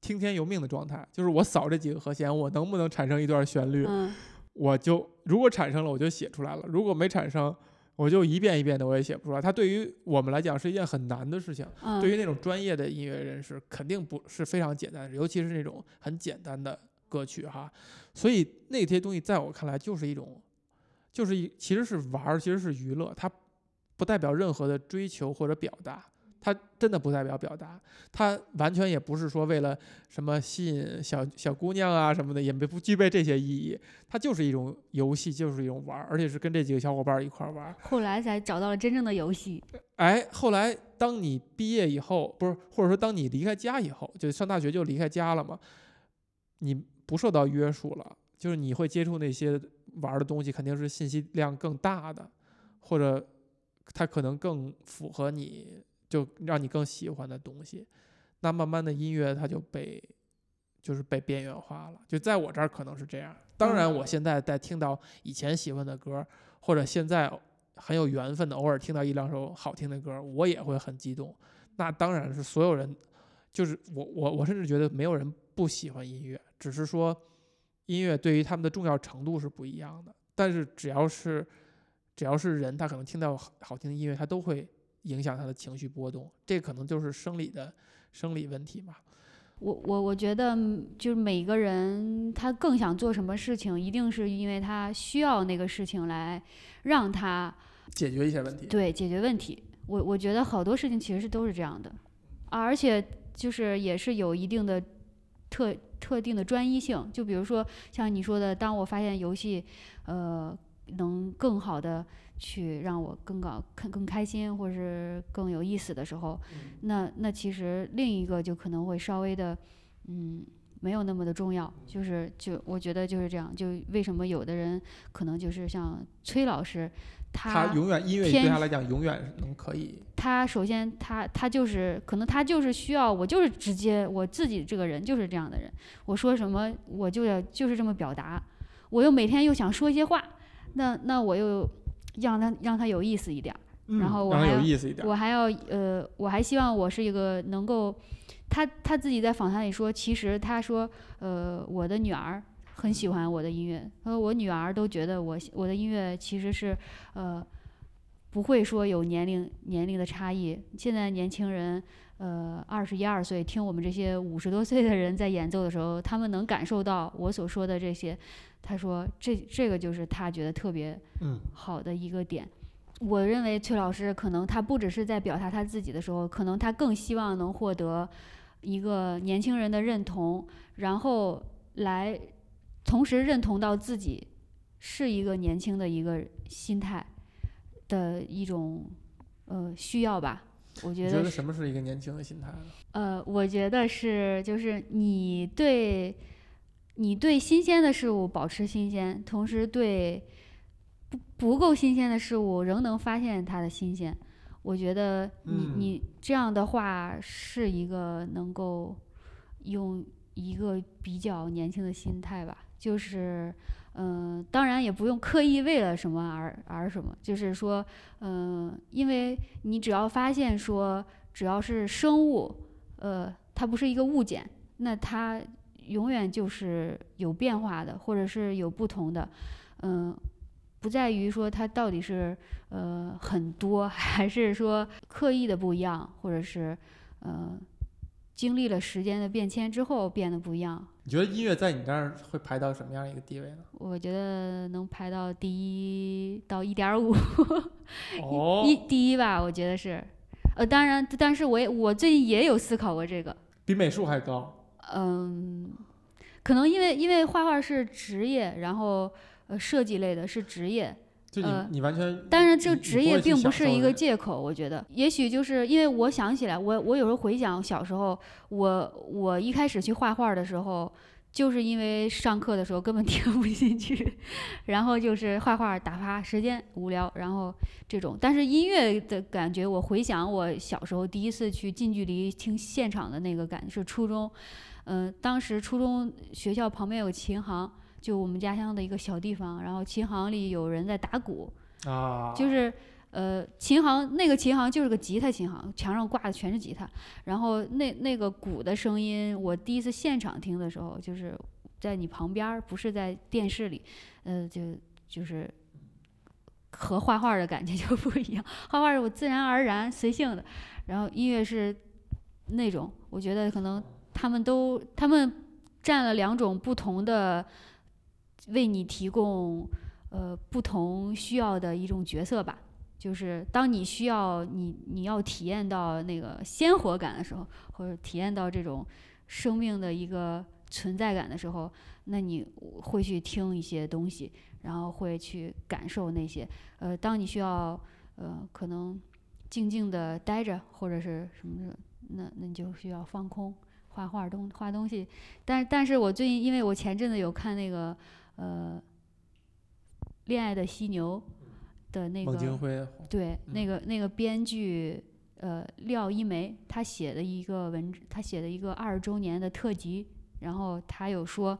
听天由命的状态，就是我扫这几个和弦，我能不能产生一段旋律，嗯。我就如果产生了我就写出来了，如果没产生，我就一遍一遍的我也写不出来。它对于我们来讲是一件很难的事情，嗯，对于那种专业的音乐人士肯定不是非常简单的，尤其是那种很简单的歌曲哈。所以那些东西在我看来就是一种，就是一其实是玩儿，其实是娱乐，它不代表任何的追求或者表达。它真的不代表表达，它完全也不是说为了什么吸引小小姑娘啊什么的，也没不具备这些意义。它就是一种游戏，就是一种玩儿，而且是跟这几个小伙伴儿一块儿玩儿。后来才找到了真正的游戏，哎，后来当你毕业以后，不是或者说当你离开家以后，就上大学就离开家了嘛，你不受到约束了，就是你会接触那些玩儿的东西，肯定是信息量更大的，或者它可能更符合你，就让你更喜欢的东西。那慢慢的音乐它就被就是被边缘化了，就在我这儿可能是这样。当然，我现在在听到以前喜欢的歌，或者现在很有缘分的，偶尔听到一两首好听的歌，我也会很激动。那当然是所有人，就是我我我甚至觉得没有人不喜欢音乐，只是说音乐对于他们的重要程度是不一样的。但是只要是只要是人，他可能听到好好听的音乐，他都会影响他的情绪波动，这可能就是生理的生理问题嘛。我我我觉得嗯就是每个人他更想做什么事情，一定是因为他需要那个事情来让他解决一些问题。对解决问题。我我觉得好多事情其实是都是这样的，啊而且就是也是有一定的特特定的专一性。就比如说像你说的，当我发现游戏，呃，能更好的去让我更高、更更开心，或是更有意思的时候，那那其实另一个就可能会稍微的，嗯，没有那么的重要，就是就我觉得就是这样，就为什么有的人可能就是像崔老师，他永远音乐对他来讲永远能可以，他首先他他就是可能他就是需要我就是直接我自己这个人就是这样的人，我说什么我就要就是这么表达，我又每天又想说一些话，那那我又让他让他有意思一点儿，然后我还要有意思一点。我还要呃我还希望我是一个能够，他他自己在访谈里说，其实他说呃我的女儿。很喜欢我的音乐，他说我女儿都觉得我我的音乐其实是，呃，不会说有年龄年龄的差异。现在年轻人，呃，二十一二岁听我们这些五十多岁的人在演奏的时候，他们能感受到我所说的这些。他说这这个就是他觉得特别嗯好的一个点。我认为崔老师可能他不只是在表达他自己的时候，可能他更希望能获得一个年轻人的认同，然后来同时认同到自己是一个年轻的一个心态的一种呃需要吧。我觉得什么是一个年轻的心态呢？呃，我觉得是就是你对你对新鲜的事物保持新鲜，同时对不不够新鲜的事物仍能发现它的新鲜。我觉得你嗯你这样的话是一个能够用一个比较年轻的心态吧，就是嗯、当然也不用刻意为了什么而而什么，就是说嗯、因为你只要发现说只要是生物，呃，它不是一个物件，那它永远就是有变化的，或者是有不同的，嗯、不在于说它到底是呃很多，<laughs> 还是说刻意的不一样，或者是呃经历了时间的变迁之后变得不一样。你觉得音乐在你这儿会排到什么样一个地位呢？我觉得能排到第一到一点五，<laughs> 哦，一第一吧，我觉得是。呃，当然，但是我也我最近也有思考过这个，比美术还高。嗯，可能因为因为画画是职业，然后呃设计类的是职业，就你、呃你完全，当然这个职业并不是一个借口，我觉得也许就是因为我想起来，我我有时候回想小时候，我我一开始去画画的时候。就是因为上课的时候根本 <laughs> 听不进去，然后就是画画打发时间无聊，然后这种。但是音乐的感觉，我回想我小时候第一次去近距离听现场的那个感觉是初中，嗯、当时初中学校旁边有琴行，就我们家乡的一个小地方，然后琴行里有人在打鼓，啊，就是呃，琴行那个琴行就是个吉他琴行，墙上挂的全是吉他。然后那那个鼓的声音，我第一次现场听的时候，就是在你旁边儿，不是在电视里，呃，就就是和画画的感觉就不一样。画画是我自然而然随性的，然后音乐是那种，我觉得可能他们都他们占了两种不同的，为你提供呃不同需要的一种角色吧。就是当你需要你你要体验到那个鲜活感的时候，或者体验到这种生命的一个存在感的时候，那你会去听一些东西，然后会去感受那些。呃，当你需要呃可能静静的待着或者是什么的，那那你就需要放空，画画东画东西。但但是我最近因为我前阵子有看那个呃《恋爱的犀牛》的那个孟京辉，对，那嗯个那个编剧呃廖一梅，他写的一个文，他写的一个二十周年的特辑，然后他有说，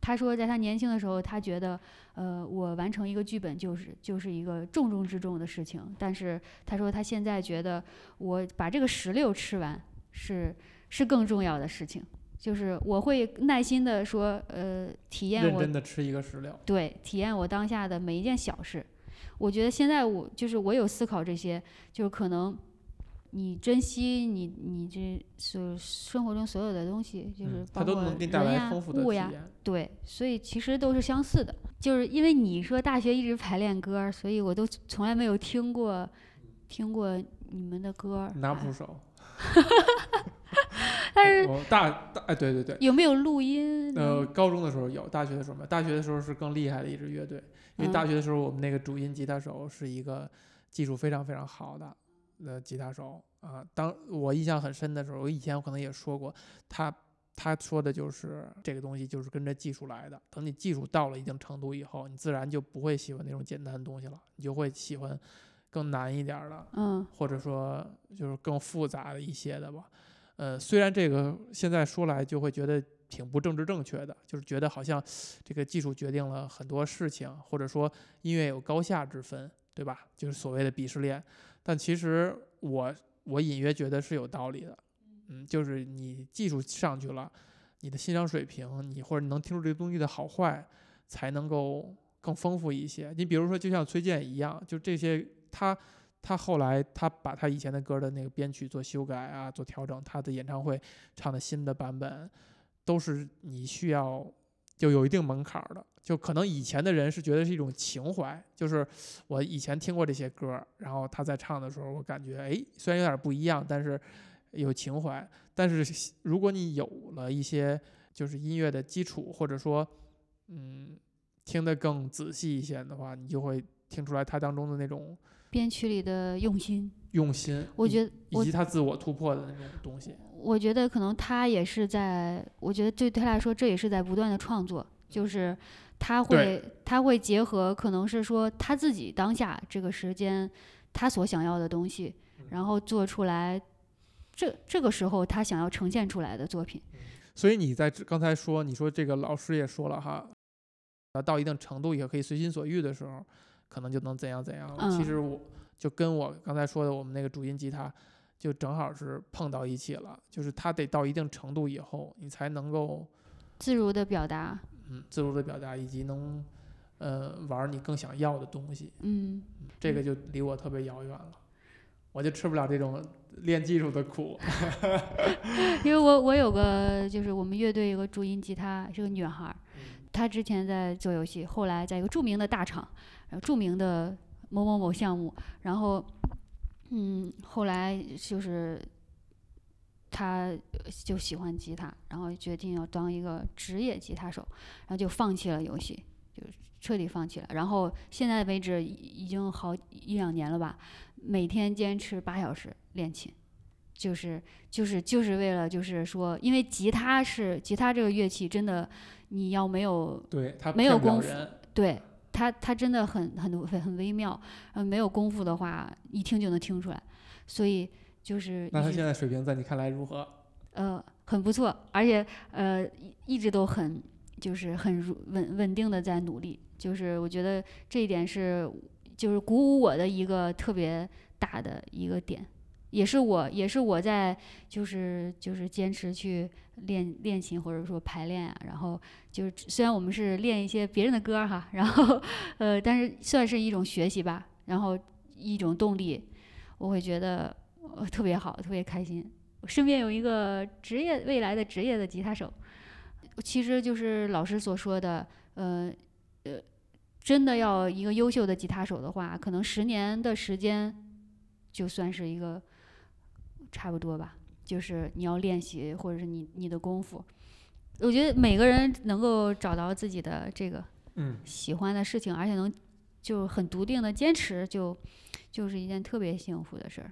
他说在他年轻的时候，他觉得呃我完成一个剧本就是就是一个重中之重的事情，但是他说他现在觉得我把这个石榴吃完是是更重要的事情。就是我会耐心的说，呃，体验认我真的吃一个。对，体验我当下的每一件小事。我觉得现在我就是我有思考这些，就是可能你珍惜你你这所生活中所有的东西，就是嗯，它都包括能给你带来人呀丰富的物呀，体验。对，所以其实都是相似的。就是因为你说大学一直排练歌儿，所以我都从来没有听过听过你们的歌拿不出手。<laughs> 但是我大大哎，对对对，有没有录音？呃，高中的时候有，大学的时候没有。大学的时候是更厉害的一支乐队，因为大嗯学的时候我们那个主音吉他手是一个技术非常非常好的呃吉他手啊。当我印象很深的时候，我以前我可能也说过，他他说的就是这个东西就是跟着技术来的。等你技术到了一定程度以后，你自然就不会喜欢那种简单的东西了，你就会喜欢更难一点儿的，嗯或者说就是更复杂的一些的吧。呃，虽然这个现在说来就会觉得挺不政治正确的，就是觉得好像这个技术决定了很多事情，或者说音乐有高下之分，对吧？就是所谓的鄙视链。但其实我我隐约觉得是有道理的，嗯，就是你技术上去了，你的欣赏水平，你或者你能听出这个东西的好坏，才能够更丰富一些。你比如说，就像崔健一样，就这些他。他后来，他把他以前的歌的那个编曲做修改啊，做调整，他的演唱会唱的新的版本，都是你需要就有一定门槛的。就可能以前的人是觉得是一种情怀，就是我以前听过这些歌，然后他在唱的时候，我感觉哎，虽然有点不一样，但是有情怀。但是如果你有了一些就是音乐的基础，或者说嗯听得更仔细一些的话，你就会听出来他当中的那种编曲里的用心，用心，我觉得我以及他自我突破的那种东西。我觉得可能他也是在，我觉得对他来说，这也是在不断的创作，就是他会他会结合，可能是说他自己当下这个时间他所想要的东西，然后做出来这这个时候他想要呈现出来的作品。所以你在刚才说，你说这个老师也说了哈，啊，到一定程度也可以随心所欲的时候，可能就能怎样怎样了。其嗯实我就跟我刚才说的，我们那个主音吉他，就正好是碰到一起了。就是它得到一定程度以后，你才能够自如的表达，嗯自如的表达，以及能呃玩儿你更想要的东西。嗯，这个就离我特别遥远了，我就吃不了这种练技术的苦。<laughs> 因为我我有个就是我们乐队有个主音吉他是个女孩他，之前在做游戏，后来在一个著名的大厂，然后著名的某某某项目，然后嗯，后来就是他就喜欢吉他，然后决定要当一个职业吉他手，然后就放弃了游戏，就彻底放弃了。然后现在为止已经好一两年了吧，每天坚持八小时练琴。就是就是就是为了就是说，因为吉他是吉他这个乐器，真的你要没有对他没有功夫对他他真的很很很很微妙，呃，没有功夫的话，一听就能听出来，所以就是那他现在水平在你看来如何？呃很不错，而且呃一一直都很就是很稳稳定的在努力，就是我觉得这一点是就是鼓舞我的一个特别大的一个点。也是我，也是我在，就是就是坚持去练练琴，或者说排练啊。然后就是虽然我们是练一些别人的歌儿哈，然后呃，但是算是一种学习吧，然后一种动力，我会觉得、呃、特别好，特别开心。我身边有一个职业未来的职业的吉他手，其实就是老师所说的，呃呃，真的要一个优秀的吉他手的话，可能十年的时间就算是一个差不多吧。就是你要练习，或者是你你的功夫，我觉得每个人能够找到自己的这个嗯，喜欢的事情，而且能就很笃定的坚持，就就是一件特别幸福的事儿。